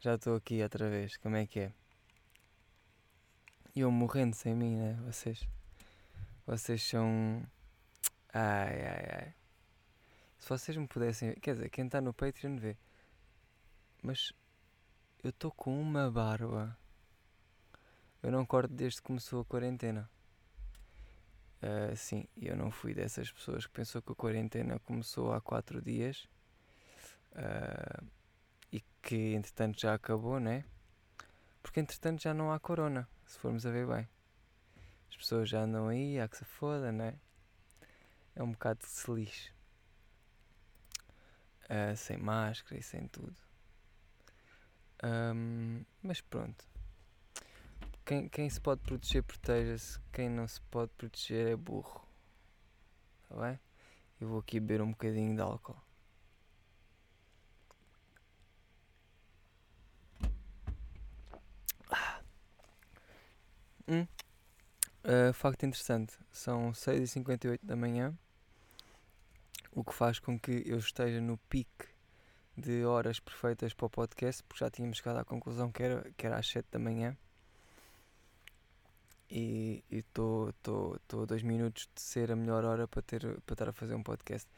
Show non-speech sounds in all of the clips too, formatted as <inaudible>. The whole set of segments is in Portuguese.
Já estou aqui outra vez, como é que é? E eu morrendo sem mim, né? Vocês. Vocês são. Ai, ai, ai. Se vocês me pudessem. Quer dizer, quem está no Patreon vê. Mas. Eu estou com uma barba. Eu não corto desde que começou a quarentena. Uh, sim, eu não fui dessas pessoas que pensou que a quarentena começou há quatro dias. Uh, e que entretanto já acabou, né? Porque entretanto já não há corona, se formos a ver bem. As pessoas já andam aí, há que se foda, né? É um bocado de se. Uh, sem máscara e sem tudo. Um, mas pronto. Quem, quem se pode proteger, proteja-se. Quem não se pode proteger é burro. Está bem? Eu vou aqui beber um bocadinho de álcool. Hum. Uh, facto interessante, são 6h58 da manhã, o que faz com que eu esteja no pique de horas perfeitas para o podcast, porque já tínhamos chegado à conclusão que era, que era às 7 da manhã. E estou a dois minutos de ser a melhor hora para, ter, para estar a fazer um podcast.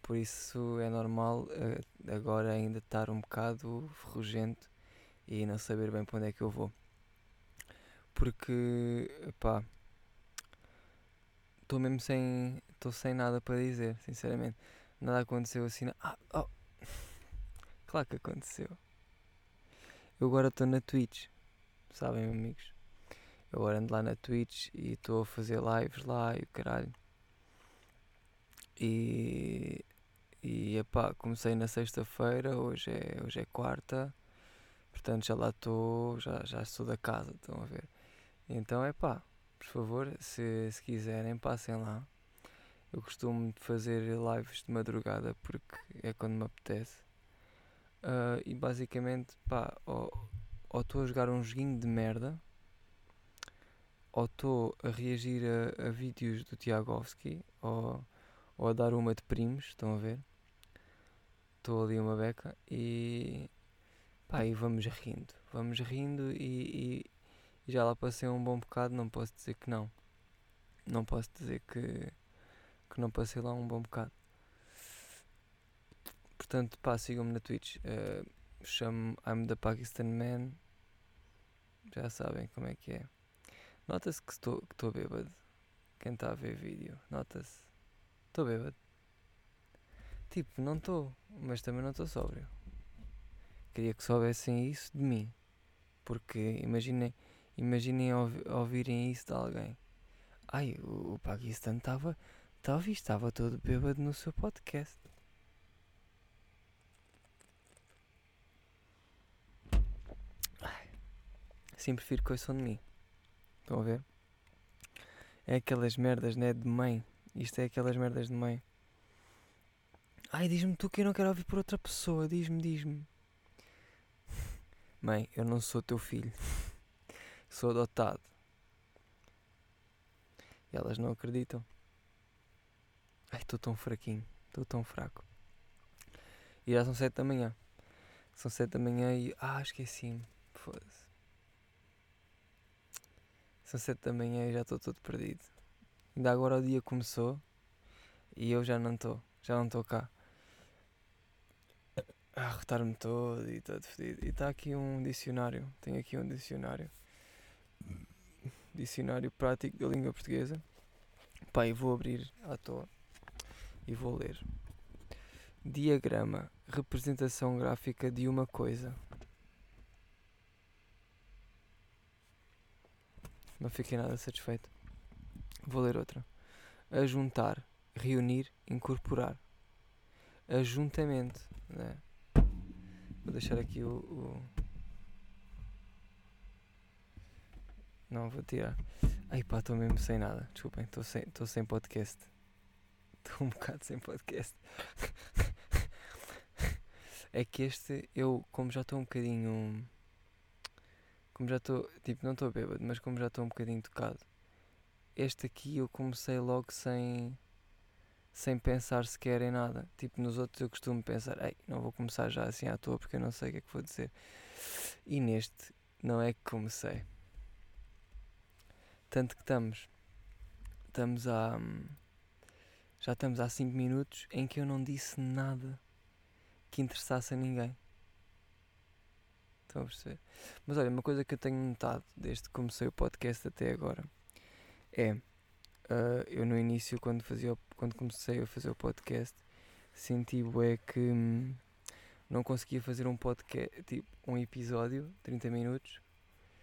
Por isso é normal uh, agora ainda estar um bocado ferrugento e não saber bem para onde é que eu vou porque pá estou mesmo sem estou sem nada para dizer sinceramente. Nada aconteceu assim ah, oh. <laughs> claro que aconteceu. Eu agora estou na Twitch sabem amigos? Eu agora ando lá na Twitch e estou a fazer lives lá e o caralho. E e epá, comecei na sexta-feira hoje é hoje é quarta. Portanto já lá estou já já da casa estão a ver então é pá, por favor, se, se quiserem, passem lá. Eu costumo fazer lives de madrugada porque é quando me apetece. Uh, e basicamente, pá, ou estou a jogar um joguinho de merda, ou estou a reagir a, a vídeos do Tiagovski, ou, ou a dar uma de primos, estão a ver? Estou ali uma beca e. pá, e vamos rindo, vamos rindo e, e já lá passei um bom bocado, não posso dizer que não. Não posso dizer que, que não passei lá um bom bocado. Portanto, pá, sigam-me na Twitch. Uh, chamo I'm the Pakistan Man. Já sabem como é que é. Nota-se que estou que bêbado. Quem está a ver vídeo, nota-se. Estou bêbado. Tipo, não estou, mas também não estou sóbrio. Queria que soubessem isso de mim. Porque imaginem Imaginem ouvirem isso de alguém. Ai, o, o estava. Talvez estava todo bêbado no seu podcast. Ai, assim prefiro ouçam de mim. Estão a ver? É aquelas merdas, né? De mãe. Isto é aquelas merdas de mãe. Ai, diz-me tu que eu não quero ouvir por outra pessoa. Diz-me, diz-me. <laughs> Mãe, eu não sou teu filho sou adotado. E elas não acreditam. Ai, estou tão fraquinho, estou tão fraco. E já são sete da manhã. São sete da manhã e. Ah, esqueci-me. Foda-se. São sete da manhã e já estou todo perdido. Ainda agora o dia começou e eu já não estou. Já não estou cá. A arrotar-me todo e todo fedido. E está aqui um dicionário. Tenho aqui um dicionário. Dicionário Prático da Língua Portuguesa. Pá, vou abrir à toa e vou ler. Diagrama, representação gráfica de uma coisa. Não fiquei nada satisfeito. Vou ler outra. Ajuntar, reunir, incorporar. Ajuntamento. Né? Vou deixar aqui o, o Não, vou tirar. Ai pá, estou mesmo sem nada. Desculpem, estou sem, sem podcast. <laughs> Estou um bocado sem podcast. é que este, eu, como já estou um bocadinho. Como já estou. Tipo, não estou bêbado, mas como já estou um bocadinho tocado. Este aqui eu comecei logo sem. Sem pensar sequer em nada. Tipo, nos outros eu costumo pensar, ei, não vou começar já assim à toa porque eu não sei o que é que vou dizer. E neste não é que comecei. Tanto que estamos. Estamos a. Já estamos há 5 minutos em que eu não disse nada que interessasse a ninguém. Estão a perceber? Mas olha, uma coisa que eu tenho notado desde que comecei o podcast até agora é. Uh, eu no início, quando, fazia, quando comecei a fazer o podcast, senti bué que hum, não conseguia fazer um podcast, tipo, um episódio, 30 minutos,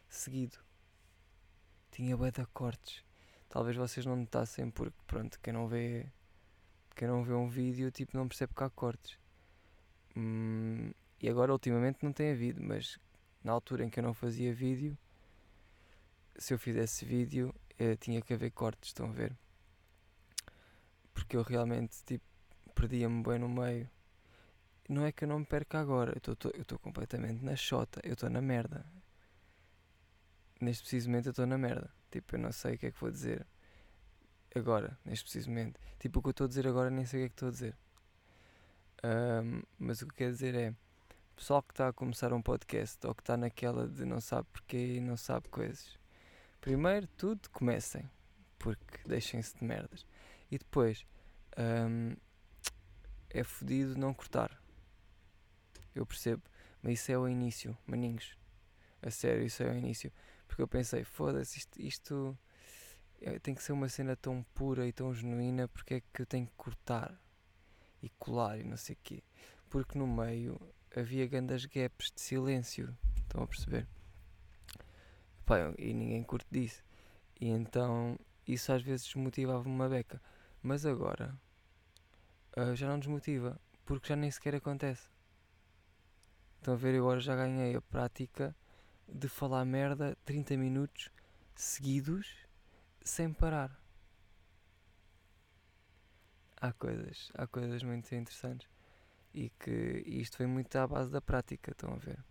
seguido. Tinha bué de cortes. Talvez vocês não notassem porque, pronto, quem não vê, quem não vê um vídeo, tipo, não percebe que há cortes. Hum, e agora, ultimamente, não tem havido, mas na altura em que eu não fazia vídeo, se eu fizesse vídeo, eh, tinha que haver cortes, estão a ver? Porque eu realmente, tipo, perdia-me bem no meio. Não é que eu não me perca agora, eu estou completamente na chota, eu estou na merda. Neste preciso momento eu estou na merda. Tipo, eu não sei o que é que vou dizer agora, neste preciso momento. Tipo, o que eu estou a dizer agora nem sei o que é que estou a dizer. Um, mas o que quer dizer é, pessoal que está a começar um podcast ou que está naquela de não sabe porquê e não sabe coisas. Primeiro, tudo comecem, porque deixem-se de merdas. E depois, um, é fodido não cortar. Eu percebo, mas isso é o início, maninhos. A sério, isso é o início. Porque eu pensei, foda-se, isto, isto é, tem que ser uma cena tão pura e tão genuína, porque é que eu tenho que cortar e colar e não sei o quê. Porque no meio havia grandes gaps de silêncio. Estão a perceber? E ninguém curte disso. E então isso às vezes desmotivava-me uma beca. Mas agora uh, já não desmotiva, porque já nem sequer acontece. Estão a ver, eu agora já ganhei a prática de falar merda 30 minutos seguidos sem parar há coisas, há coisas muito interessantes e que isto vem muito à base da prática, estão a ver?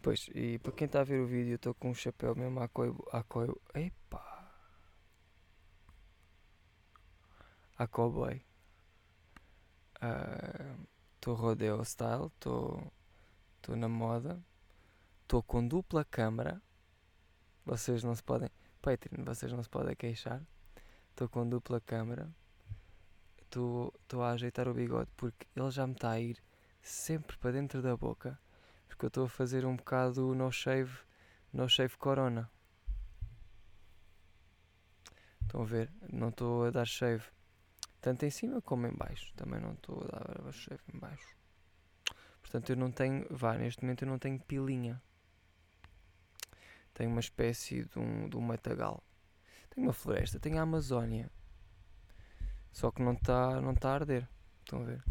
Pois, e para quem está a ver o vídeo, estou com um chapéu mesmo à coio. À coio epa! À cowboy. Estou uh, rodeo style, estou na moda. Estou com dupla câmara. Vocês não se podem. Patreon, vocês não se podem queixar estou com dupla câmara, estou a ajeitar o bigode porque ele já me está a ir sempre para dentro da boca, porque eu estou a fazer um bocado no shave, no shave corona. Estão a ver? Não estou a dar shave tanto em cima como em baixo. Também não estou a dar shave em baixo. Portanto, eu não tenho, vá, neste momento eu não tenho pilinha. Tenho uma espécie de um, de um matagal. Tenho uma floresta, tenho a Amazónia. Só que não está não tá a arder. Estão a ver?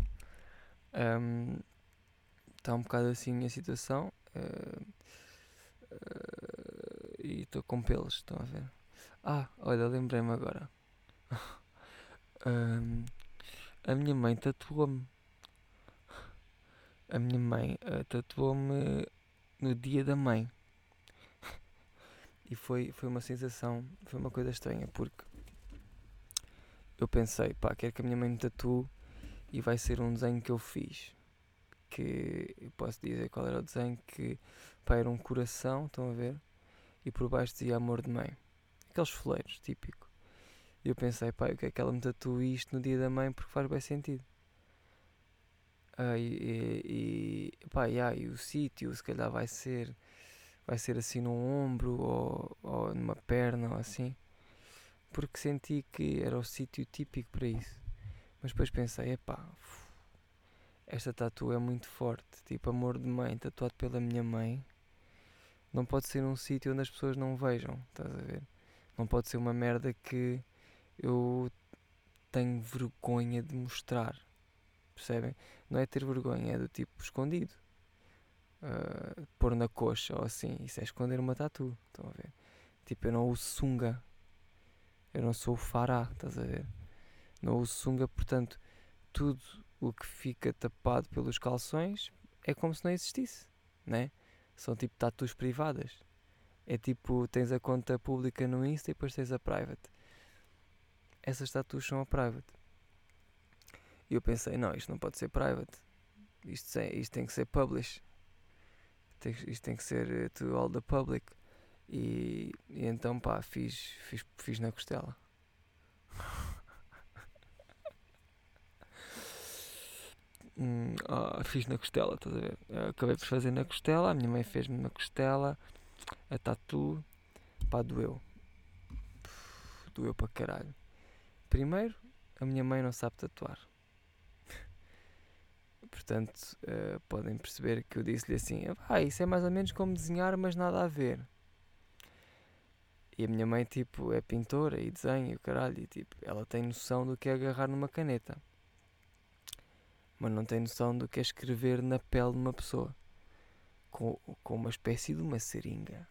Um, está um bocado assim a situação. Uh, uh, e estou com pelos, estão a ver? Ah, olha, lembrei-me agora. <laughs> um, a minha mãe tatuou-me. A minha mãe uh, tatuou-me no dia da mãe. E foi, foi uma sensação, foi uma coisa estranha, porque eu pensei, pá, quero que a minha mãe me tatue e vai ser um desenho que eu fiz. Que eu posso dizer qual era o desenho, que pá, era um coração, estão a ver? E por baixo dizia amor de mãe. Aqueles foleiros, típico. E eu pensei, pá, eu quero que ela me tatue isto no dia da mãe porque faz bem sentido. Ah, e, e, pá, yeah, e o sítio se calhar vai ser vai ser assim num ombro ou, ou numa perna ou assim, porque senti que era o sítio típico para isso. Mas depois pensei, epá, esta tatu é muito forte, tipo amor de mãe, tatuado pela minha mãe. Não pode ser um sítio onde as pessoas não vejam, estás a ver? Não pode ser uma merda que eu tenho vergonha de mostrar. Percebem? Não é ter vergonha, é do tipo escondido uh, pôr na coxa ou assim. Isso é esconder uma tatu. Estão a ver? Tipo, eu não uso sunga. Eu não sou o fará, estás a ver? Não uso sunga, portanto, tudo o que fica tapado pelos calções é como se não existisse, né? São tipo tatus privadas. É tipo, tens a conta pública no Insta e depois tens a private. Essas tatus são a private. E eu pensei, não, isto não pode ser private. isto, isto tem que ser publish. Isto tem que ser eh, to all the public. E, e então pá, fiz, fiz, fiz na costela. <laughs> hum, oh, fiz na costela, estás a ver? Eu acabei por fazer na costela, a minha mãe fez-me na costela, a tatu, pá, doeu. doeu para caralho. Primeiro, a minha mãe não sabe tatuar. Portanto, uh, podem perceber que eu disse-lhe assim: ah, isso é mais ou menos como desenhar, mas nada a ver. E a minha mãe, tipo, é pintora e desenha e o caralho, e tipo, ela tem noção do que é agarrar numa caneta, mas não tem noção do que é escrever na pele de uma pessoa com, com uma espécie de uma seringa.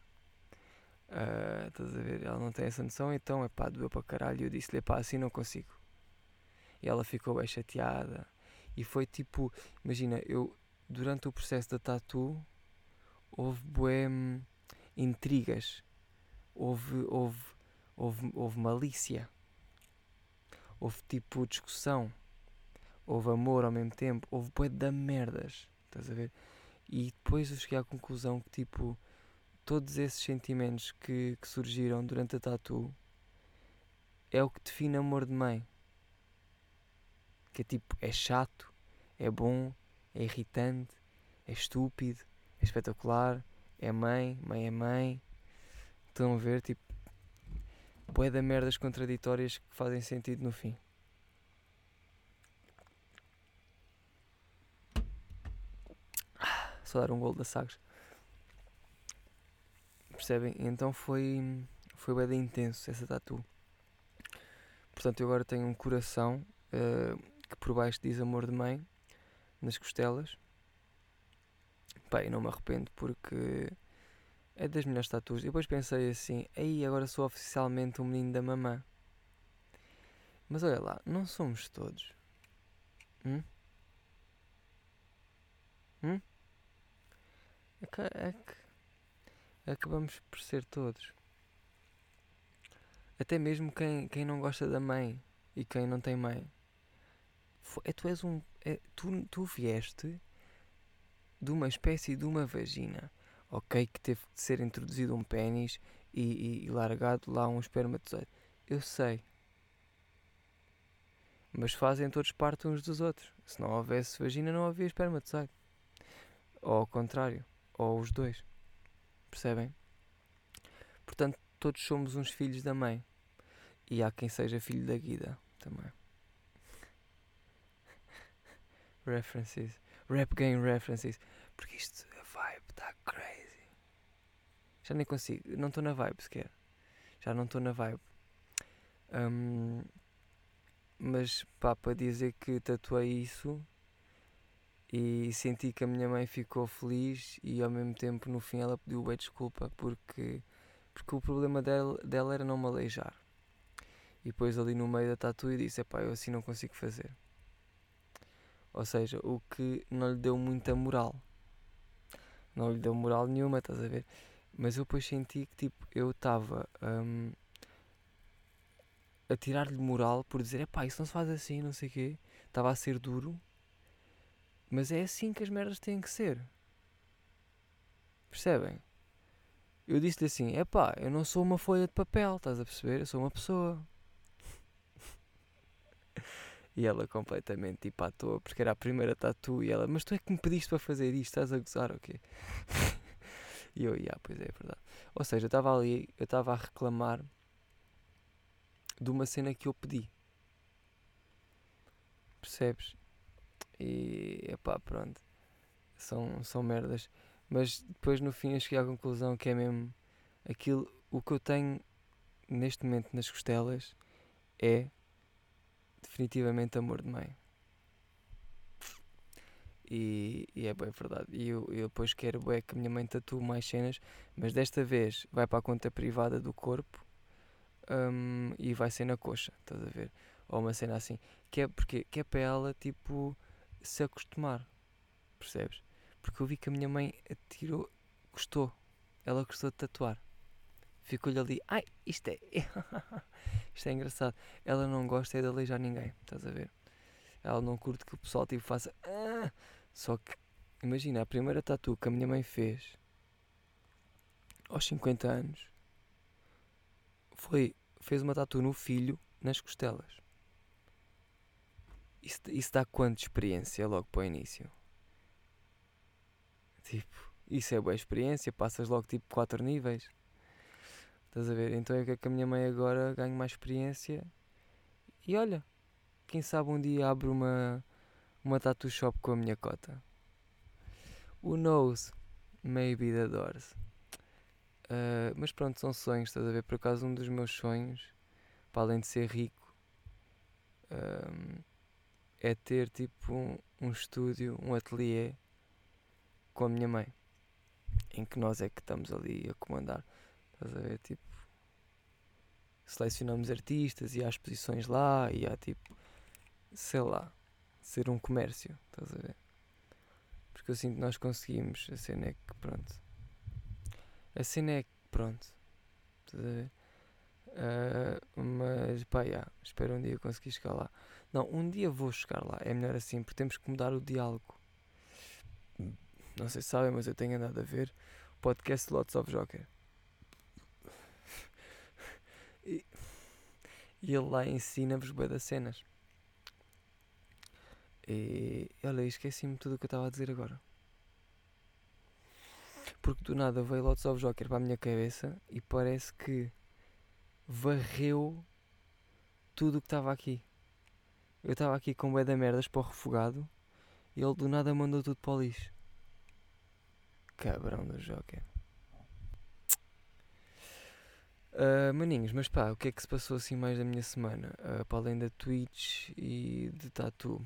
Uh, estás a ver? Ela não tem essa noção, então é pá, doeu para caralho. E eu disse-lhe, pá, assim não consigo. E ela ficou bem chateada. E foi tipo, imagina, eu durante o processo da tatu houve bué hum, intrigas, houve, houve, houve, houve malícia, houve tipo discussão, houve amor ao mesmo tempo, houve bué da merdas, estás a ver? E depois eu cheguei à conclusão que tipo todos esses sentimentos que, que surgiram durante a tatu é o que define amor de mãe que é tipo, é chato, é bom, é irritante, é estúpido, é espetacular, é mãe, mãe é mãe. Estão a ver, tipo, bué da merdas contraditórias que fazem sentido no fim. Só dar um gol da Sagres. Percebem? Então foi, foi bem intenso essa tatu. Portanto, eu agora tenho um coração uh, que por baixo diz amor de mãe nas costelas. E não me arrependo porque é das melhores tatuas. E depois pensei assim, aí agora sou oficialmente um menino da mamã. Mas olha lá, não somos todos. Hum? Hum? É é acabamos por ser todos. Até mesmo quem, quem não gosta da mãe e quem não tem mãe é, tu és um. É, tu, tu vieste de uma espécie de uma vagina, ok? Que teve de ser introduzido um pênis e, e, e largado lá um espermatozoide. Eu sei. Mas fazem todos parte uns dos outros. Se não houvesse vagina, não havia espermatozoide. Ou ao contrário. Ou os dois. Percebem? Portanto, todos somos uns filhos da mãe. E há quem seja filho da guida também. References. Rap game references. Porque isto, a vibe está crazy. Já nem consigo. Não estou na vibe sequer. Já não estou na vibe. Um, mas pá, para dizer que tatuei isso e senti que a minha mãe ficou feliz e ao mesmo tempo no fim ela pediu bem desculpa porque, porque o problema dela, dela era não me aleijar. E depois ali no meio da tatu e disse, pá, eu assim não consigo fazer. Ou seja, o que não lhe deu muita moral. Não lhe deu moral nenhuma, estás a ver? Mas eu depois senti que tipo, eu estava um, a tirar-lhe moral por dizer, epá, isso não se faz assim, não sei o quê. Estava a ser duro. Mas é assim que as merdas têm que ser. Percebem? Eu disse-lhe assim, epá, eu não sou uma folha de papel, estás a perceber? Eu sou uma pessoa. E ela completamente tipo à toa, porque era a primeira tatu. E ela, mas tu é que me pediste para fazer isto? Estás a gozar ou quê? <laughs> e eu, yeah, pois é, é verdade. Ou seja, eu estava ali, eu estava a reclamar de uma cena que eu pedi. Percebes? E epá, pronto. São, são merdas. Mas depois no fim eu cheguei à conclusão que é mesmo aquilo. O que eu tenho neste momento nas costelas é definitivamente amor de mãe. E, e, é bem verdade. E eu, eu depois quero é que a minha mãe tatue mais cenas, mas desta vez vai para a conta privada do corpo um, e vai ser na coxa, estás a ver? Ou uma cena assim. Que é, porque, que é para ela, tipo, se acostumar. Percebes? Porque eu vi que a minha mãe tirou, gostou. Ela gostou de tatuar. Ficou-lhe ali, ai, isto é. <laughs> isto é engraçado. Ela não gosta é de aleijar ninguém, estás a ver? Ela não curte que o pessoal tipo faça. Ah, Só que, imagina, a primeira tatu que a minha mãe fez aos 50 anos foi. fez uma tatu no filho nas costelas. Isso, isso dá quanto de experiência logo para o início? Tipo, isso é boa experiência, passas logo tipo 4 níveis. Estás a ver? Então é que, é que a minha mãe agora ganha mais experiência. E olha, quem sabe um dia abre uma, uma tattoo shop com a minha cota. Who knows? Maybe the doors. Uh, mas pronto, são sonhos, estás a ver? Por acaso, um dos meus sonhos, para além de ser rico, um, é ter tipo um, um estúdio, um ateliê com a minha mãe, em que nós é que estamos ali a comandar. Estás a ver? Tipo, selecionamos artistas e há exposições lá e há tipo, sei lá, ser um comércio. Estás a ver? Porque eu sinto que nós conseguimos. A cena é que, pronto. A cena é que, pronto. Estás a ver? Uh, mas pá, yeah, espero um dia conseguir chegar lá. Não, um dia vou chegar lá. É melhor assim, porque temos que mudar o diálogo. Não sei se sabem, mas eu tenho andado a ver o podcast Lots of Joker. E ele lá ensina-vos bem das cenas. E olha, esqueci-me tudo o que eu estava a dizer agora. Porque do nada veio Lots of Joker para a minha cabeça e parece que varreu tudo o que estava aqui. Eu estava aqui com bué da merdas para o refogado e ele do nada mandou tudo para o lixo. Cabrão do Joker. Uh, maninhos, mas pá, o que é que se passou assim mais da minha semana? Uh, para além da Twitch e de Tatu.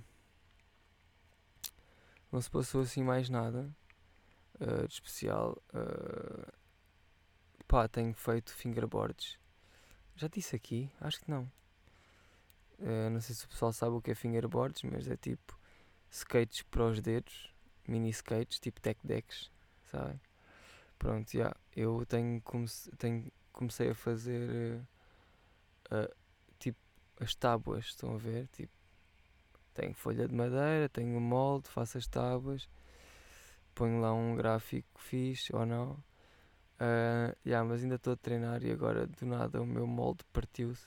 Não se passou assim mais nada uh, de especial. pá, tenho feito fingerboards. Já disse aqui? Acho que não. Uh, não sei se o pessoal sabe o que é fingerboards, mas é tipo skates para os dedos, mini skates, tipo tech decks, sabem? Pronto, já. Yeah, eu tenho, tenho, comecei a fazer uh, tipo as tábuas, estão a ver? Tipo, tenho folha de madeira, tenho um molde, faço as tábuas, ponho lá um gráfico fixe ou não. Uh, yeah, mas ainda estou a treinar e agora do nada o meu molde partiu-se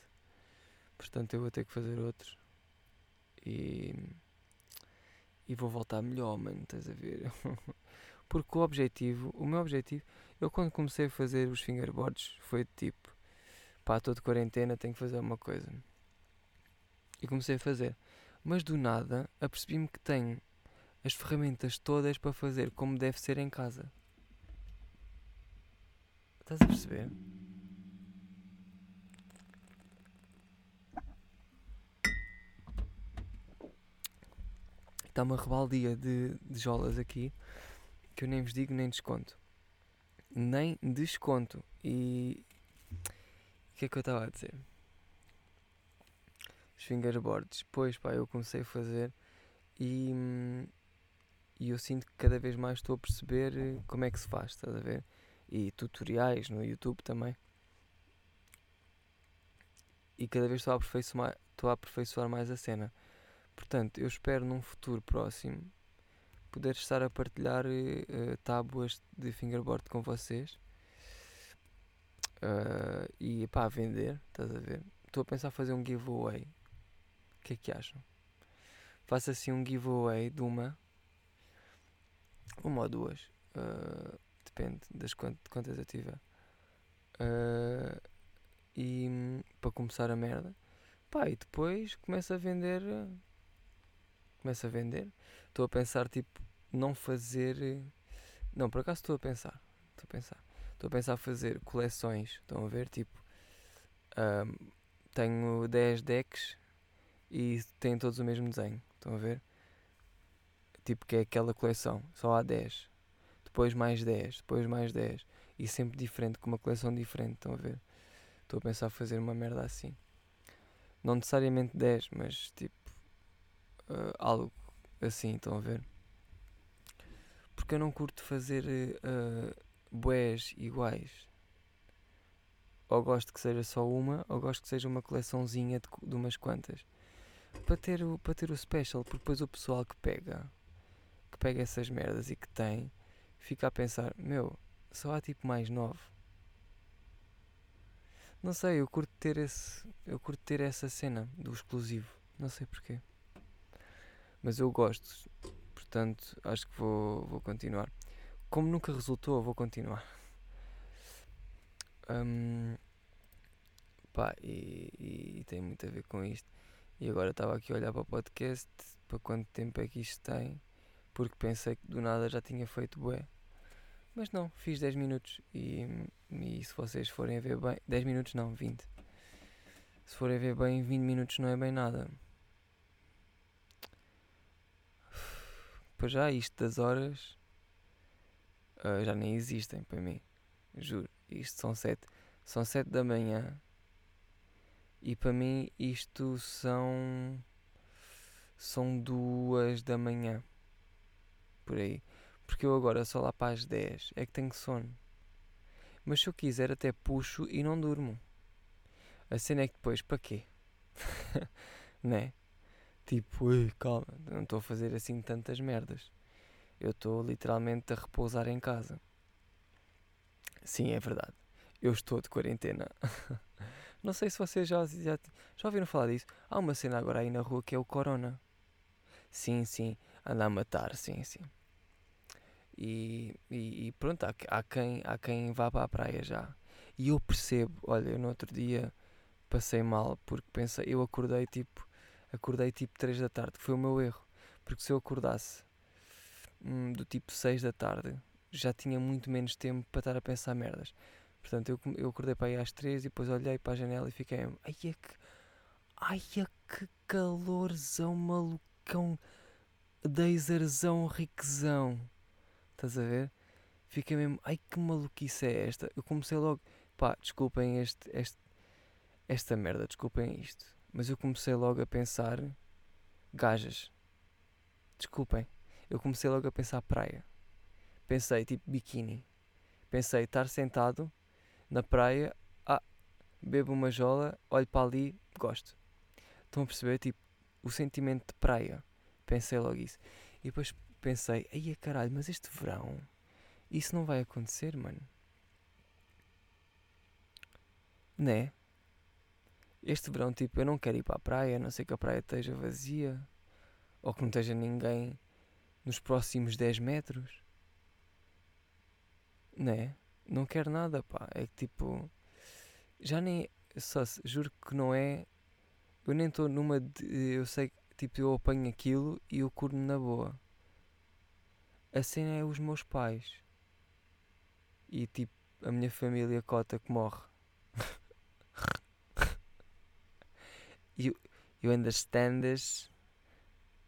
Portanto, eu vou ter que fazer outros. E. E vou voltar melhor, mano. Estás a ver? <laughs> Porque o objetivo, o meu objetivo, eu quando comecei a fazer os fingerboards foi tipo, pá, estou de quarentena, tenho que fazer uma coisa. E comecei a fazer. Mas do nada, apercebi-me que tenho as ferramentas todas para fazer como deve ser em casa. Estás a perceber? Está uma rebaldia de, de jolas aqui que eu nem vos digo nem desconto. Nem desconto. E o que é que eu estava a dizer? Os fingerboards. Pois pá, eu comecei a fazer e, e eu sinto que cada vez mais estou a perceber como é que se faz, estás a ver? E tutoriais no YouTube também. E cada vez estou a aperfeiçoar, estou a aperfeiçoar mais a cena. Portanto, eu espero num futuro próximo poder estar a partilhar uh, tábuas de fingerboard com vocês uh, e pá, vender, estás a ver? Estou a pensar fazer um giveaway. O que é que acham? Faço assim um giveaway de uma, uma ou duas, uh, depende das quant quantas eu tiver. E para começar a merda, pá, e depois começo a vender começo a vender. Estou a pensar, tipo, não fazer. Não, por acaso estou a pensar. Estou a pensar. Estou a pensar fazer coleções. Estão a ver? Tipo, um, tenho 10 decks e têm todos o mesmo desenho. Estão a ver? Tipo, que é aquela coleção. Só há 10. Depois mais 10. Depois mais 10. E sempre diferente, com uma coleção diferente. Estão a ver? Estou a pensar fazer uma merda assim. Não necessariamente 10, mas tipo uh, algo assim, estão a ver? Porque eu não curto fazer uh, bués iguais. Ou gosto que seja só uma, ou gosto que seja uma coleçãozinha de, de umas quantas. Para ter, o, para ter o special, porque depois o pessoal que pega, que pega essas merdas e que tem, fica a pensar, meu, só há tipo mais nove. Não sei, eu curto ter esse. Eu curto ter essa cena do exclusivo. Não sei porquê. Mas eu gosto. Portanto, acho que vou, vou continuar. Como nunca resultou, vou continuar. Um, pá, e, e, e, tem muito a ver com isto. E agora estava aqui a olhar para o podcast, para quanto tempo é que isto tem, porque pensei que do nada já tinha feito bué. Mas não, fiz 10 minutos e, e se vocês forem a ver bem. 10 minutos não, 20. Se forem a ver bem, 20 minutos não é bem nada. Pois já isto das horas uh, já nem existem para mim. Juro. Isto são 7. São 7 da manhã. E para mim isto são. São 2 da manhã. Por aí. Porque eu agora só lá para as 10 é que tenho sono. Mas se eu quiser até puxo e não durmo. A cena é que depois, para quê? <laughs> né? Tipo, calma, não estou a fazer assim tantas merdas. Eu estou literalmente a repousar em casa. Sim, é verdade. Eu estou de quarentena. <laughs> não sei se vocês já, já, já ouviram falar disso. Há uma cena agora aí na rua que é o Corona. Sim, sim. Anda a matar, sim, sim. E, e, e pronto, há, há, quem, há quem vá para a praia já. E eu percebo, olha, eu no outro dia passei mal porque pensei, eu acordei tipo, acordei tipo 3 da tarde, que foi o meu erro. Porque se eu acordasse hum, do tipo 6 da tarde, já tinha muito menos tempo para estar a pensar merdas. Portanto, eu, eu acordei para aí às 3 e depois olhei para a janela e fiquei, ai é que, ai é que calorzão malucão, deiserzão riquezão. Estás a ver? Fiquei mesmo, ai que maluquice é esta? Eu comecei logo, pá, desculpem este, este, esta merda, desculpem isto. Mas eu comecei logo a pensar, gajas. Desculpem. Eu comecei logo a pensar praia. Pensei tipo biquíni. Pensei estar sentado na praia, ah, bebo uma jola, olho para ali, gosto. Estão a perceber? Tipo, o sentimento de praia. Pensei logo isso. E depois pensei, ai caralho, mas este verão isso não vai acontecer, mano. Né? Este verão, tipo, eu não quero ir para a praia, a não sei que a praia esteja vazia ou que não esteja ninguém nos próximos 10 metros. Né? Não quero nada, pá. É que tipo. Já nem. Só, juro que não é. Eu nem estou numa. De, eu sei que tipo, eu apanho aquilo e eu curto na boa a cena é os meus pais. E tipo, a minha família cota que morre. You, you understand this?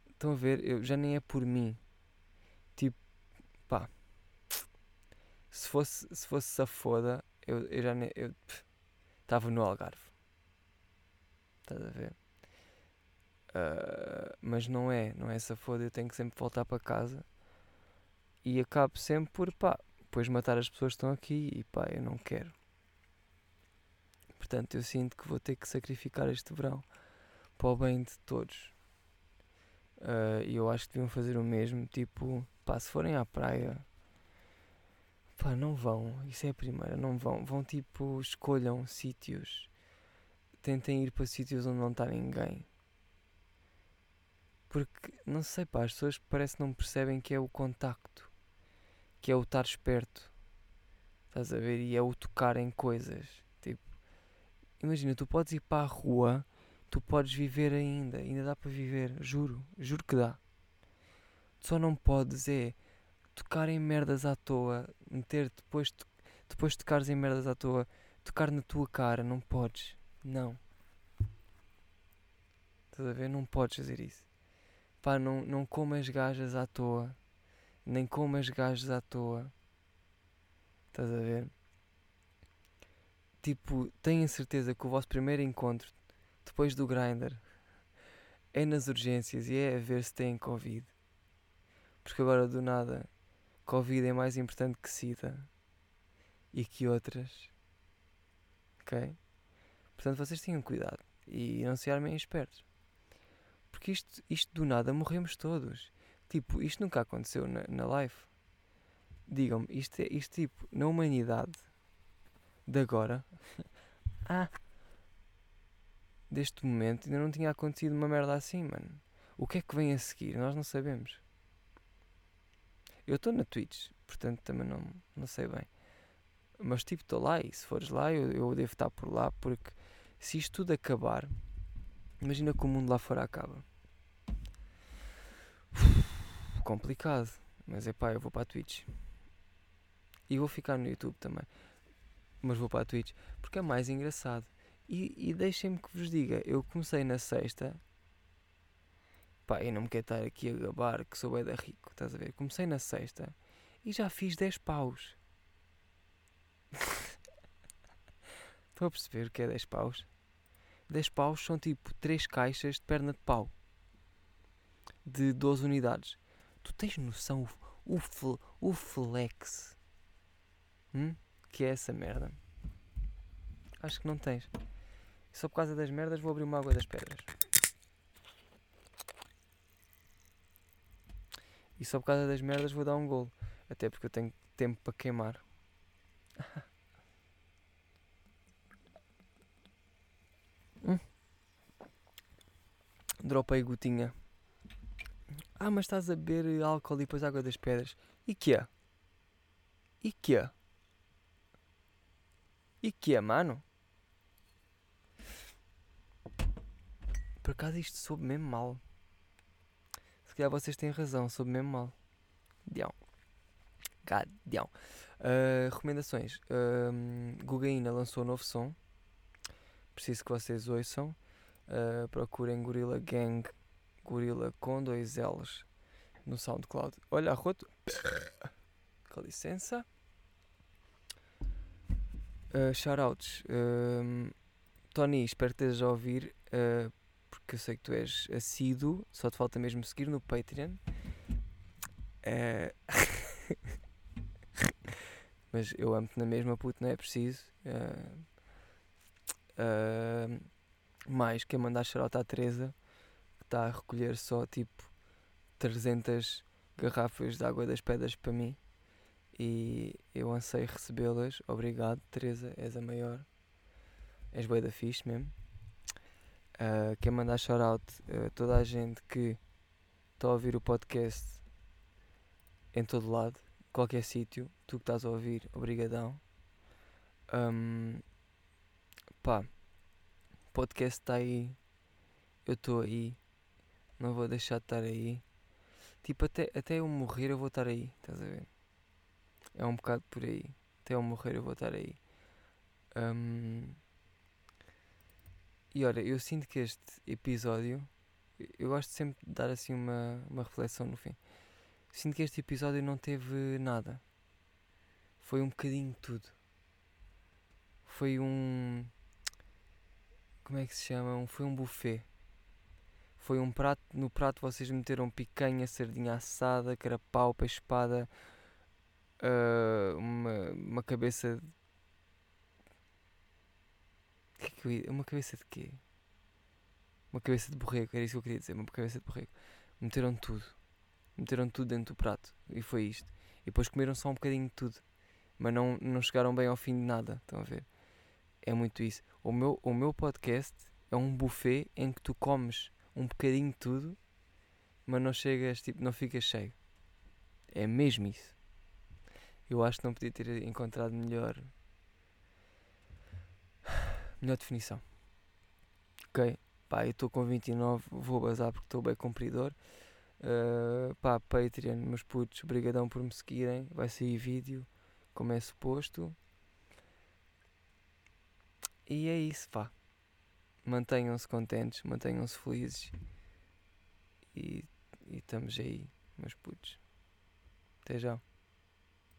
Estão a ver? Eu, já nem é por mim. Tipo, pá. Se fosse, se fosse safoda, eu, eu já nem. Eu estava no Algarve. Estás a ver? Uh, mas não é, não é safoda. Eu tenho que sempre voltar para casa e acabo sempre por, pá, depois matar as pessoas que estão aqui e pá, eu não quero. Portanto, eu sinto que vou ter que sacrificar este verão para o bem de todos. Uh, e eu acho que deviam fazer o mesmo, tipo, pá, se forem à praia, pá, não vão, isso é a primeira, não vão, vão tipo, escolham sítios, tentem ir para sítios onde não está ninguém. Porque, não sei, pá, as pessoas parece que não percebem que é o contacto que é o estar esperto. Estás a ver? E é o tocar em coisas. Imagina, tu podes ir para a rua, tu podes viver ainda, ainda dá para viver, juro, juro que dá. Só não podes é tocar em merdas à toa, meter depois, depois de tocares em merdas à toa, tocar na tua cara, não podes. Não. Estás a ver? Não podes fazer isso. Pá, não, não comas gajas à toa nem comas gajos à toa. Estás a ver? Tipo, tenho certeza que o vosso primeiro encontro depois do grinder é nas urgências e é a ver se têm Covid. Porque agora do nada Covid é mais importante que SIDA e que outras. Ok? Portanto vocês tenham cuidado e não se armem espertos. Porque isto, isto do nada morremos todos. Tipo, isto nunca aconteceu na, na live. Digam-me, isto é isto tipo, na humanidade de agora. <laughs> ah! Deste momento ainda não tinha acontecido uma merda assim, mano. O que é que vem a seguir? Nós não sabemos. Eu estou na Twitch, portanto também não, não sei bem. Mas tipo, estou lá e se fores lá eu, eu devo estar por lá porque se isto tudo acabar, imagina que o mundo lá fora acaba. Uf, complicado. Mas é pá, eu vou para a Twitch. E vou ficar no YouTube também. Mas vou para a Twitch porque é mais engraçado. E, e deixem-me que vos diga, eu comecei na sexta. Pá, eu não me quero estar aqui a gabar que sou bem da rico, estás a ver? Comecei na sexta e já fiz 10 paus. <laughs> Estão a perceber o que é 10 paus? 10 paus são tipo 3 caixas de perna de pau de 12 unidades. Tu tens noção o, o, o flex hum? Que é essa merda? Acho que não tens. Só por causa das merdas vou abrir uma água das pedras. E só por causa das merdas vou dar um golo. Até porque eu tenho tempo para queimar. <laughs> hum. Dropei gotinha. Ah, mas estás a beber álcool e depois água das pedras. E que é? E que é? E que é, mano? Por acaso isto soube mesmo mal. Se calhar vocês têm razão, soube mesmo mal. Dião. Gadião. Uh, recomendações. Uh, Gugaína lançou um novo som. Preciso que vocês ouçam. Uh, procurem Gorilla Gang Gorila com dois L's no SoundCloud. Olha, arroto. <coughs> Com licença. Uh, shoutouts. Uh, Tony, espero que estejas a ouvir, uh, porque eu sei que tu és assíduo, só te falta mesmo seguir no Patreon. Uh, <laughs> mas eu amo-te na mesma, puto, não é preciso. Mais, quer mandar shoutout à Teresa está a recolher só tipo 300 garrafas de água das pedras para mim e eu ansei recebê-las. Obrigado, Teresa, és a maior. És bem da fixe mesmo. Uh, quer mandar shout-out a toda a gente que está a ouvir o podcast em todo lado, qualquer sítio, tu que estás a ouvir, obrigadão. Um, pá, podcast está aí, eu estou aí, não vou deixar de estar aí. Tipo, até, até eu morrer eu vou estar aí, estás a ver? É um bocado por aí. Até eu morrer eu vou estar aí. Um, e olha, eu sinto que este episódio. Eu gosto sempre de dar assim uma, uma reflexão no fim. Sinto que este episódio não teve nada. Foi um bocadinho tudo. Foi um. Como é que se chama? Foi um buffet. Foi um prato, no prato vocês meteram picanha, sardinha assada, carapau, peixe espada, uh, uma, uma cabeça. Que ia... Uma cabeça de quê? Uma cabeça de borrego, era isso que eu queria dizer, uma cabeça de borrego. Meteram tudo. Meteram tudo dentro do prato. E foi isto. E depois comeram só um bocadinho de tudo. Mas não, não chegaram bem ao fim de nada. Estão a ver? É muito isso. O meu, o meu podcast é um buffet em que tu comes um bocadinho de tudo, mas não chegas, tipo, não ficas cheio. É mesmo isso. Eu acho que não podia ter encontrado melhor melhor definição. Ok? Pá, eu estou com 29, vou bazar porque estou bem cumpridor. Uh, pá, Patreon, meus putos, obrigadão por me seguirem. Vai sair vídeo, como é suposto. E é isso, pá mantenham-se contentes, mantenham-se felizes e, e estamos aí, meus putos. Até já.